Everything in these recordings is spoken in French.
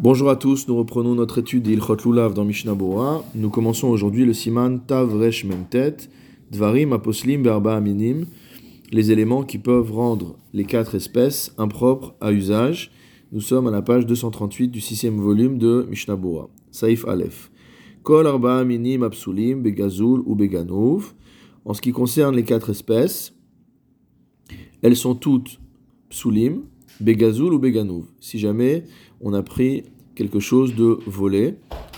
Bonjour à tous, nous reprenons notre étude d'Ilchot Lulav dans Mishnah Bora. Nous commençons aujourd'hui le siman Tav Resh Dvarim Aposlim Berba Aminim, les éléments qui peuvent rendre les quatre espèces impropres à usage. Nous sommes à la page 238 du sixième volume de Mishnah Bora. Saif Aleph. Kol Arba Aminim Apsulim Begazul ou Beganov. En ce qui concerne les quatre espèces, elles sont toutes Psulim, Begazul ou Beganov. Si jamais on a pris quelque chose de volé,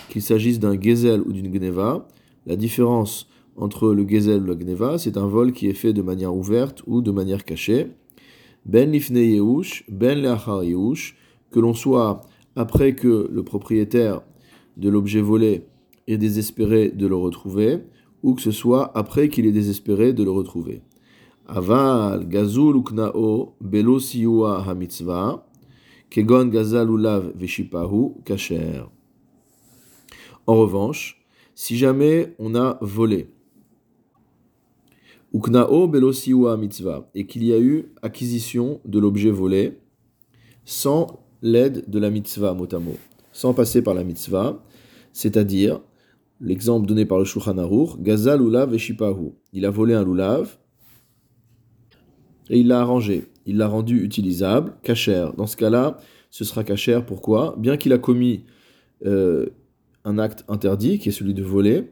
qu'il s'agisse d'un gezel ou d'une gneva. La différence entre le gezel et la gneva, c'est un vol qui est fait de manière ouverte ou de manière cachée. Ben lifne yehush, ben leachar yehush, que l'on soit après que le propriétaire de l'objet volé est désespéré de le retrouver, ou que ce soit après qu'il est désespéré de le retrouver. Aval gazul uknao belo siua hamitzvah, En revanche, si jamais on a volé, uknao belosiwa mitzvah, et qu'il y a eu acquisition de l'objet volé sans l'aide de la mitzvah motamo, sans passer par la mitzvah, c'est-à-dire l'exemple donné par le Shulchan Aruch, gazal veshipahu. Il a volé un lulav et il l'a arrangé il l'a rendu utilisable, cachère. Dans ce cas-là, ce sera cachère. Pourquoi? Bien qu'il a commis euh, un acte interdit, qui est celui de voler,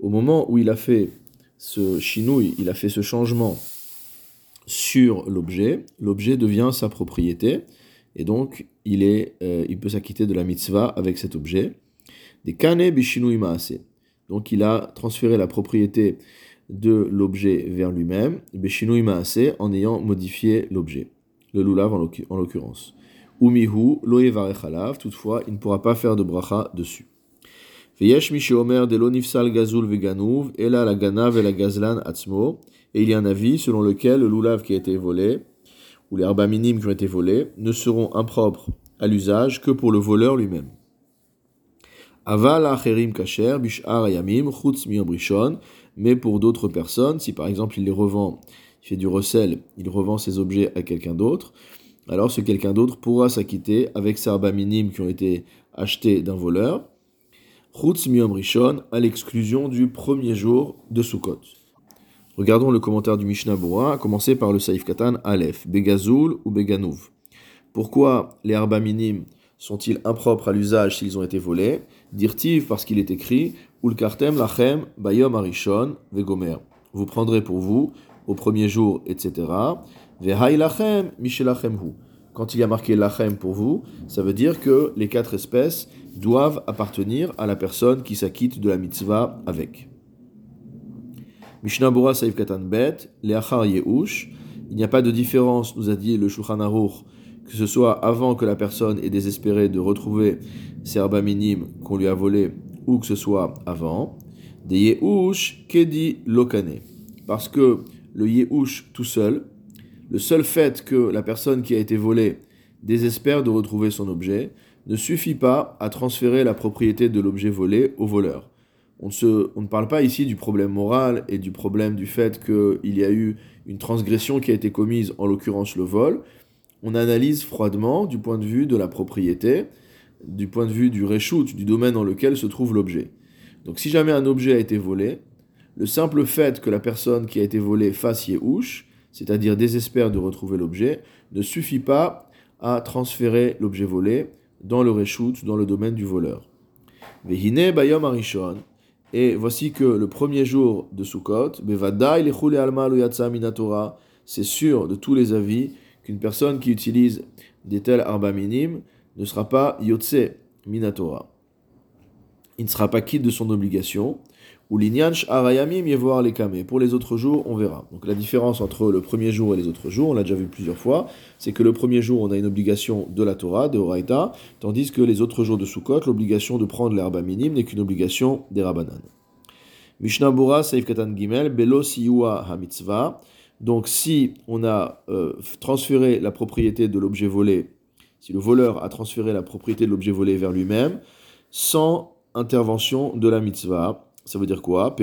au moment où il a fait ce chinouille, il a fait ce changement sur l'objet, l'objet devient sa propriété, et donc il, est, euh, peut s'acquitter de la mitzvah avec cet objet. Des kane. Donc il a transféré la propriété de l'objet vers lui-même, Beshinui Maase, en ayant modifié l'objet, le lulav en l'occurrence. Umihu, loevarechalav, toutefois, il ne pourra pas faire de bracha dessus. Veyesh Omer de l'onifsal gazul veganouv, ela la ganav et la gazlan atzmo, et il y a un avis selon lequel le lulav qui a été volé, ou les herbes minimes qui ont été volés, ne seront impropres à l'usage que pour le voleur lui-même. Aval acherim kasher, bishar yamim, chutz brishon, mais pour d'autres personnes, si par exemple il les revend, il fait du recel, il revend ses objets à quelqu'un d'autre, alors ce quelqu'un d'autre pourra s'acquitter avec ses arbas minimes qui ont été achetés d'un voleur, Chutz Miom Rishon, à l'exclusion du premier jour de Sukkot. Regardons le commentaire du Mishnah Bora, à commencer par le Saif Katan Aleph, Begazul ou Beganouv. Pourquoi les arbas minimes sont-ils impropres à l'usage s'ils ont été volés? Dirtiv parce qu'il est écrit Vous prendrez pour vous au premier jour, etc. Lachem mishelachem hu. Quand il y a marqué lachem pour vous, ça veut dire que les quatre espèces doivent appartenir à la personne qui s'acquitte de la mitzvah avec. Mishnah Katan Bet, Leachar Yehush. Il n'y a pas de différence, nous a dit le Shulchan Aruch, que ce soit avant que la personne ait désespéré de retrouver ses herbes minimes qu'on lui a volés, ou que ce soit avant, des Yehush Kedi Lokane. Parce que le Yehush tout seul, le seul fait que la personne qui a été volée désespère de retrouver son objet, ne suffit pas à transférer la propriété de l'objet volé au voleur. On, se, on, ne parle pas ici du problème moral et du problème du fait qu'il y a eu une transgression qui a été commise, en l'occurrence le vol, on analyse froidement du point de vue de la propriété, du point de vue du reshoot, du domaine dans lequel se trouve l'objet. Donc si jamais un objet a été volé, le simple fait que la personne qui a été volée fasse yéhouch, c'est-à-dire désespère de retrouver l'objet, ne suffit pas à transférer l'objet volé dans le reshoot, dans le domaine du voleur. Et voici que le premier jour de Sukkot, c'est sûr de tous les avis qu'une personne qui utilise des tels arba minimes ne sera pas yotse minatora. Il ne sera pas quitte de son obligation. Ou l'inyanch arayamim yevoir les kamé. Pour les autres jours, on verra. Donc la différence entre le premier jour et les autres jours, on l'a déjà vu plusieurs fois, c'est que le premier jour, on a une obligation de la Torah, de Horaïta, tandis que les autres jours de Sukkot, l'obligation de prendre l'herbe minime n'est qu'une obligation des Rabbanan. Mishnah Bura, Saif Katan Gimel, Belo Siyua HaMitzvah. Donc si on a euh, transféré la propriété de l'objet volé, si le voleur a transféré la propriété de l'objet volé vers lui-même, sans intervention de la mitzvah, ça veut dire quoi?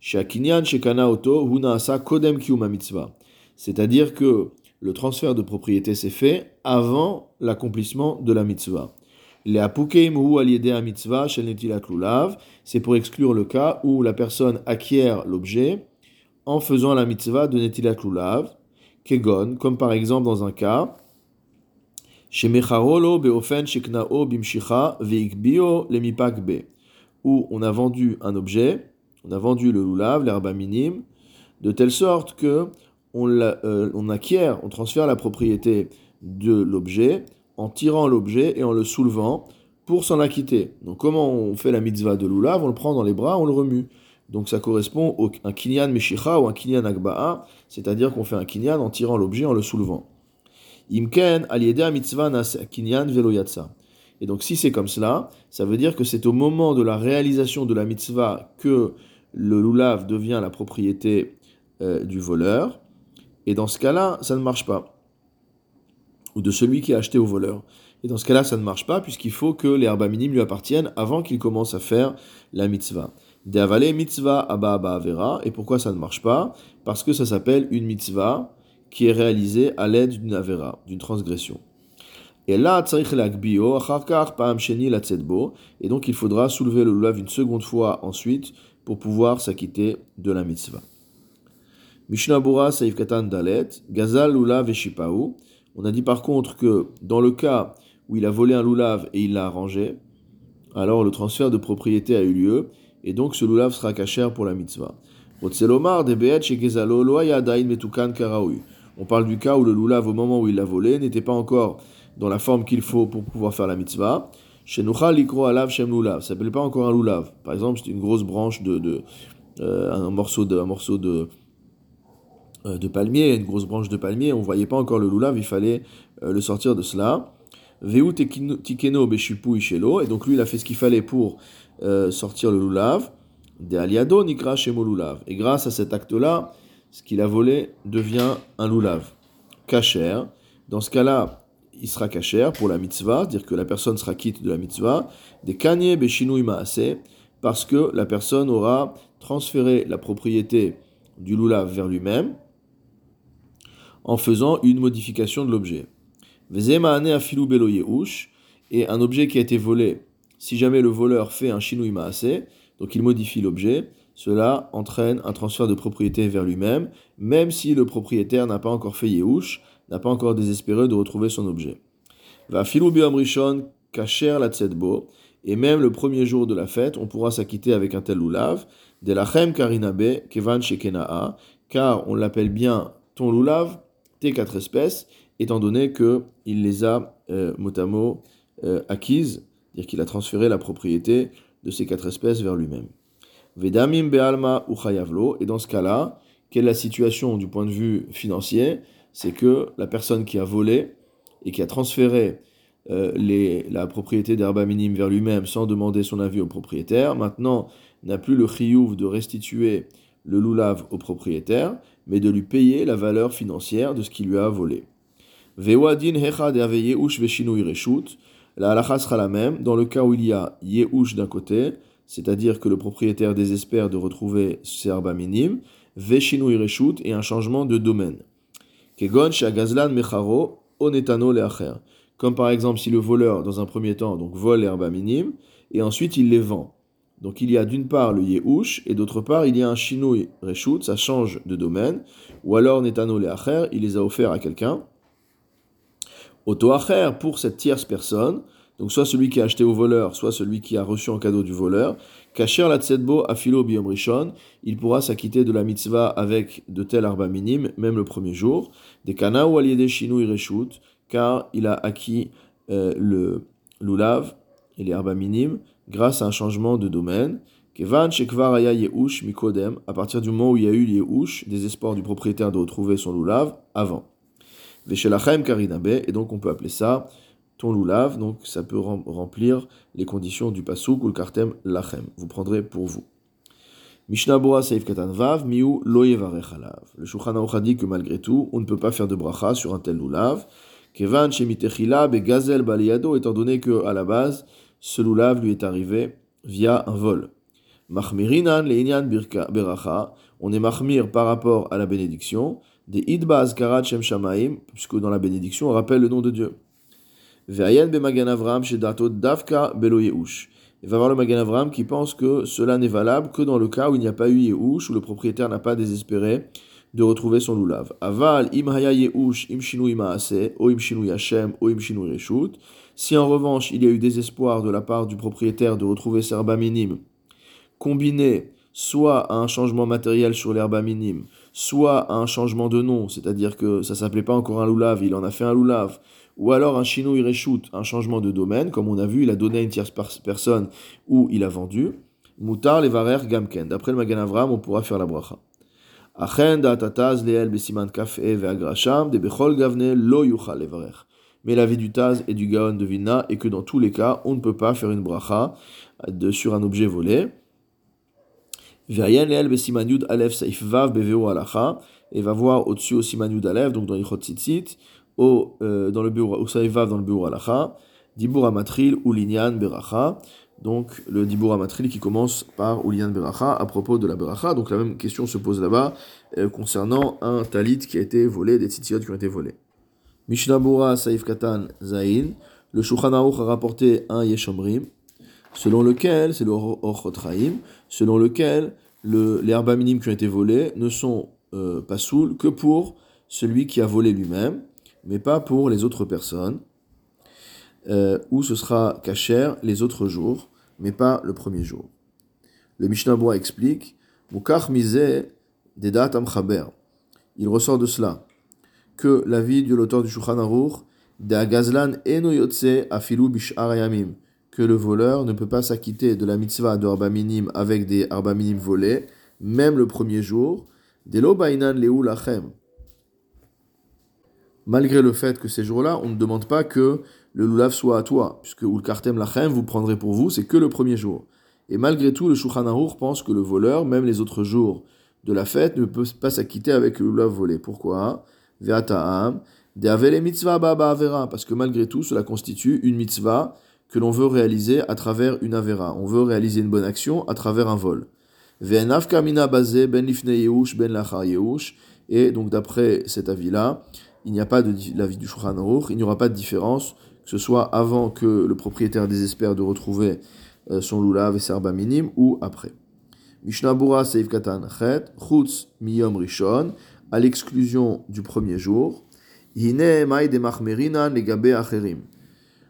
Shakinyan Shekana Oto, Hunaasa Kodem Kiuma Mitzvah. C'est-à-dire que le transfert de propriété s'est fait avant l'accomplissement de la mitzvah. C'est pour exclure le cas où la personne acquiert l'objet en faisant la mitzvah de netilat lulav, kegon, comme par exemple dans un cas, où on a vendu un objet, on a vendu le lulav, l'herbe minime, de telle sorte que on, euh, on acquiert, on transfère la propriété de l'objet en tirant l'objet et en le soulevant pour s'en acquitter. Donc comment on fait la mitzvah de lulav On le prend dans les bras, on le remue. Donc ça correspond à un kinyan meshicha ou un kinyan agba'a, c'est-à-dire qu'on fait un kinyan en tirant l'objet, en le soulevant. Imken nas kinyan veloyatsa. Et donc si c'est comme cela, ça veut dire que c'est au moment de la réalisation de la mitzvah que le lulav devient la propriété euh, du voleur. Et dans ce cas-là, ça ne marche pas ou de celui qui a acheté au voleur. Et dans ce cas-là, ça ne marche pas, puisqu'il faut que les herbes minimes lui appartiennent avant qu'il commence à faire la mitzvah. Deavale mitzvah abba avera. Et pourquoi ça ne marche pas? Parce que ça s'appelle une mitzvah qui est réalisée à l'aide d'une avera, d'une transgression. Et là, et donc il faudra soulever le lulav une seconde fois ensuite pour pouvoir s'acquitter de la mitzvah. Mishnah Saif Katan Gazal Lulav et on a dit par contre que dans le cas où il a volé un loulav et il l'a arrangé, alors le transfert de propriété a eu lieu, et donc ce loulav sera caché pour la mitzvah. On parle du cas où le loulav, au moment où il l'a volé, n'était pas encore dans la forme qu'il faut pour pouvoir faire la mitzvah. Chez Likro Alav Shem Lulav, ça s'appelle pas encore un loulav. Par exemple, c'est une grosse branche de, euh, un morceau de, un morceau de, euh, de palmier, une grosse branche de palmier, on ne voyait pas encore le lulav, il fallait euh, le sortir de cela. Veu tikeno beshupu ishelo, et donc lui il a fait ce qu'il fallait pour sortir le lulav. De aliado nikra lulav. Et grâce à cet acte-là, ce qu'il a volé devient un lulav. Kacher. Dans ce cas-là, il sera kacher pour la mitzvah, dire que la personne sera quitte de la mitzvah. Des kanye beshinu maase, parce que la personne aura transféré la propriété du lulav vers lui-même en faisant une modification de l'objet. Et un objet qui a été volé, si jamais le voleur fait un shinui maase, donc il modifie l'objet, cela entraîne un transfert de propriété vers lui-même, même si le propriétaire n'a pas encore fait yehush, n'a pas encore désespéré de retrouver son objet. Va filou rishon kacher la tzetbo, et même le premier jour de la fête, on pourra s'acquitter avec un tel lulav, de la chem karinabe kevan shekenaa, car on l'appelle bien ton lulav, quatre espèces, étant donné qu'il les a euh, euh, acquises, c'est-à-dire qu'il a transféré la propriété de ces quatre espèces vers lui-même. Vedamim be'alma uchayavlo, et dans ce cas-là, quelle est la situation du point de vue financier? C'est que la personne qui a volé et qui a transféré euh, les, la propriété d'herba minime vers lui-même sans demander son avis au propriétaire, maintenant n'a plus le chiyuv de restituer le loulav au propriétaire, mais de lui payer la valeur financière de ce qu'il lui a volé. La halakha sera la même. Dans le cas où il y a yehush d'un côté, c'est-à-dire que le propriétaire désespère de retrouver ses herbes minimes, veshinu ireshut et un changement de domaine. Kegon mecharo onetano leacher. Comme par exemple si le voleur, dans un premier temps, donc vole l'herbe minime, et ensuite il les vend. Donc il y a d'une part le Yehush, et d'autre part il y a un Shinui Reshut, ça change de domaine, ou alors Netano Leacher, il les a offerts à quelqu'un. Auto Acher, pour cette tierce personne, donc soit celui qui a acheté au voleur, soit celui qui a reçu en cadeau du voleur, Kacher la Tsetbo Afilo Biom Rishon, il pourra s'acquitter de la mitzvah avec de tels arba minimes, même le premier jour, des Kana ou Reshut, car il a acquis euh, le lulav et les arba minimes, grâce à un changement de domaine. Kevan Shekvaraya Yehush Mikodem, à partir du moment où il y a eu Yehush, des espoirs du propriétaire de retrouver son loulav avant. Veshelachem Karinabe, et donc on peut appeler ça ton loulav, donc ça peut remplir les conditions du pasuk ou le kartem lachem. Vous prendrez pour vous. Mishnah Boa Seif Katan Vav, Miu Loyevarechalav. Le Shulchan a dit que malgré tout, on ne peut pas faire de bracha sur un tel loulav. Kevan Shemitechila Gazel Baliyado, étant donné que à la base, ce loulav lui est arrivé via un vol. Mahmirinan le'inyan beracha, on est mahmir par rapport à la bénédiction, des idbaz karat shem shamaim, puisque dans la bénédiction on rappelle le nom de Dieu. Avram belo Yehush. Il va voir le Magan Avram qui pense que cela n'est valable que dans le cas où il n'y a pas eu Yehush, où le propriétaire n'a pas désespéré de retrouver son loulav. Aval im haya Yehush im shinui maase, o Hashem, o im shinui reshut. Si en revanche il y a eu désespoir de la part du propriétaire de retrouver serba minime, combiné soit à un changement matériel sur l'herba minime, soit à un changement de nom, c'est-à-dire que ça s'appelait pas encore un loulav, il en a fait un loulav, ou alors un chino ireshut, un changement de domaine, comme on a vu, il a donné à une tierce personne ou il a vendu. Moutar levarer gamken. D'après le Magan Avram, on pourra faire la bracha. Mais l'avis du Taz et du Gaon de Vilna est que dans tous les cas, on ne peut pas faire une bracha sur un objet volé. Et va voir au-dessus au siman yud donc dans Yichot Tzitzit, au, euh, dans le bureau, au Saïvav dans le bureau alacha, Dibur Amatril ou Linyan Beracha. Donc le Dibur Amatril qui commence par Ulinyan Beracha à propos de la Beracha. Donc la même question se pose là-bas euh, concernant un talit qui a été volé, des titiot qui ont été volés. Mishnabura Saïf Katan Zain, le Shulchan a rapporté un Yeshomrim, selon lequel, c'est le Orchotraim, selon lequel le, les herbes minimes qui ont été volés ne sont euh, pas saouls que pour celui qui a volé lui-même mais pas pour les autres personnes, euh, où ce sera kacher les autres jours, mais pas le premier jour. Le Mishnah Bois explique Mukach mise dedat amchaber. Il ressort de cela que l'avis de l'auteur du Shulchan Aruch gazlan eno yotse afilu bishar que le voleur ne peut pas s'acquitter de la mitzvah de arba minim avec des arba minim volés, même le premier jour. Delo bainan leu lachem malgré le fait que ces jours-là, on ne demande pas que le lulav soit à toi, puisque ou le kartem lachem, vous prendrez pour vous, c'est que le premier jour. Et malgré tout, le Shulchan pense que le voleur, même les autres jours de la fête, ne peut pas s'acquitter avec le lulav volé. Pourquoi? Mitzvah avera, parce que malgré tout, cela constitue une mitzvah que l'on veut réaliser à travers une avera. On veut réaliser une bonne action à travers un vol. Kamina ben lifne ben lachar Et donc d'après cet avis-là, il n'y a pas de l'avis du Shulchan Aruch, il n'y aura pas de différence, que ce soit avant que le propriétaire désespère de retrouver euh, son lulav et serba minime ou après. Mishnah Bura Seif Katan Chet, Chutz Miyom Rishon, à l'exclusion du premier jour, Hine Emai de Machmerinan Legabe Acherim.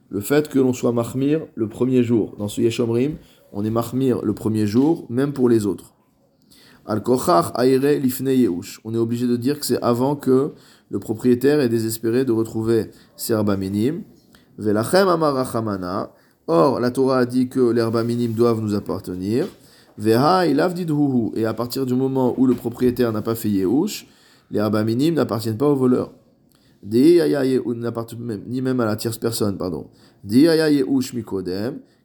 Le fait que l'on soit Mahmir le premier jour, dans ce Yeshomrim, on est Mahmir le premier jour, même pour les autres. Al Kochach Aire Lifne Yehush. On est obligé de dire que c'est avant que le propriétaire est désespéré de retrouver serba minime. Velachem amarachamana. Or, la Torah a dit que l'herba minime doivent nous appartenir. Et à partir du moment où le propriétaire n'a pas fait yehush, les herbes minimes n'appartiennent pas au voleur. Ni même à la tierce personne, pardon.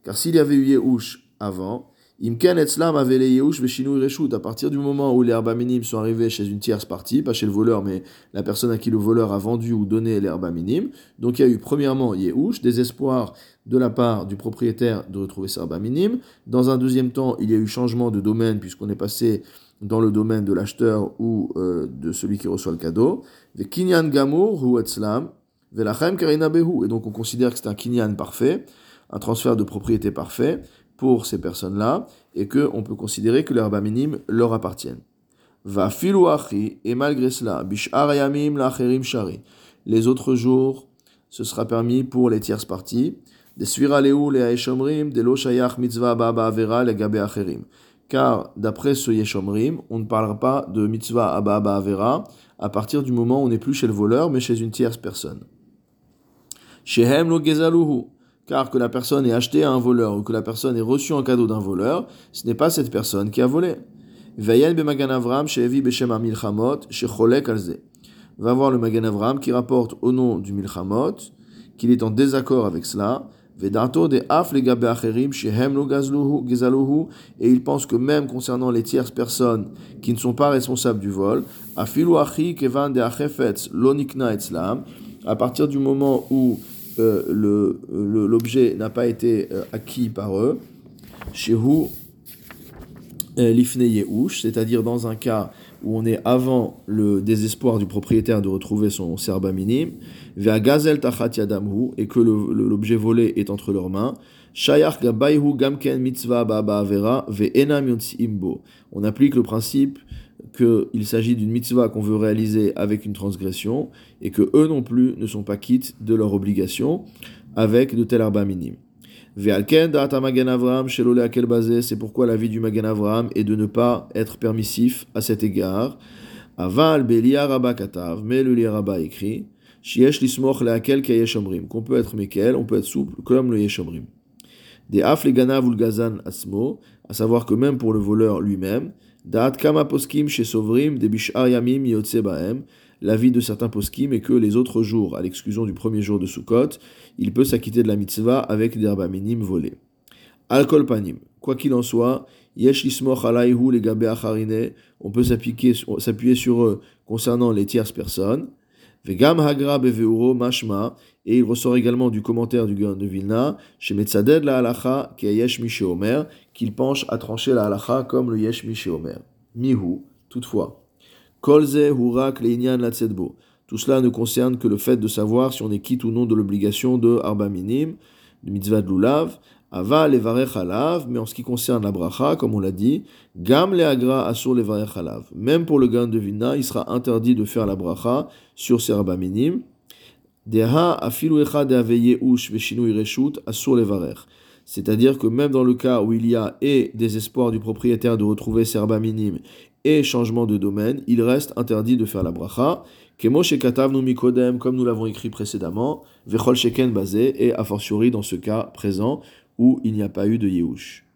Car s'il y avait eu yehush avant, Imken etzlam avait les reshut. À partir du moment où les herbes minimes sont arrivés chez une tierce partie, pas chez le voleur, mais la personne à qui le voleur a vendu ou donné les herbes minimes. Donc il y a eu premièrement yehush, désespoir de la part du propriétaire de retrouver ses herbes minimes. Dans un deuxième temps, il y a eu changement de domaine puisqu'on est passé dans le domaine de l'acheteur ou euh, de celui qui reçoit le cadeau. kinyan gamur hu etzlam. Et donc on considère que c'est un kinyan parfait, un transfert de propriété parfait pour ces personnes-là et qu'on peut considérer que l'herbe minime leur appartiennent. Va filouachi, et malgré cela, bishar yamim lacherim shari. Les autres jours, ce sera permis pour les tierces parties. Des suiraleu les haeshomrim, de lo shayach mitzvah baba avera les gabe acherim. Car d'après ce yeshomrim, on ne parlera pas de mitzvah abba avera à partir du moment où on n'est plus chez le voleur, mais chez une tierce personne. Shehem lo gezaluhu car que la personne ait acheté à un voleur ou que la personne ait reçu un cadeau d'un voleur, ce n'est pas cette personne qui a volé. Va voir le Magan Avram qui rapporte au nom du Milchamot qu'il est en désaccord avec cela. Et il pense que même concernant les tierces personnes qui ne sont pas responsables du vol, à partir du moment où le l'objet n'a pas été euh, acquis par eux, vous, euh, l'ifne c'est-à-dire dans un cas où on est avant le désespoir du propriétaire de retrouver son serba minime, vers gazel tachat yadamhu, et que l'objet volé est entre leurs mains, shayach gabayhu gamken mitzvah baba avera ve enam imbo. On applique le principe qu'il s'agit d'une mitzvah qu'on veut réaliser avec une transgression, et que eux non plus ne sont pas quittes de leur obligation avec de tels arba minimes. C'est pourquoi l'avis du Magan Avraham est de ne pas être permissif à cet égard. Aval katav, mais le liaraba écrit, qu'on peut être mekel, on peut être souple comme le yeshomrim. Des af gazan asmo, à savoir que même pour le voleur lui-même, l'avis de certains poskim est que les autres jours, à l'exclusion du premier jour de Sukkot, il peut s'acquitter de la mitzvah avec des herbes minimes volés. Alcool panim. Quoi qu'il en soit, on peut s'appuyer sur eux concernant les tierces personnes. Vegam hagra beveuro mashma, et il ressort également du commentaire du Gaon de Vilna, chez Metzaded la halacha, qui yesh omer, qu'il penche à trancher la halacha comme le yesh omer. Mihu, toutefois. Kolze hurak leinyan latsedbo. Tout cela ne concerne que le fait de savoir si on est quitte ou non de l'obligation de arba minim, de mitzvah de lulav, aval levarech halav, mais en ce qui concerne la bracha, comme on l'a dit, gam le agra asur levarech halav. Même pour le gain de vina, il sera interdit de faire la bracha sur ces arba minim. Deha afilu echad ush veshinu ireshut asur levarech. C'est-à-dire que même dans le cas où il y a et désespoir du propriétaire de retrouver ses arba minim et changement de domaine, il reste interdit de faire la bracha. Kemo shekatavnu mikodem, comme nous l'avons écrit précédemment, vechol sheken basé, et a fortiori dans ce cas présent où il n'y a pas eu de Yehush.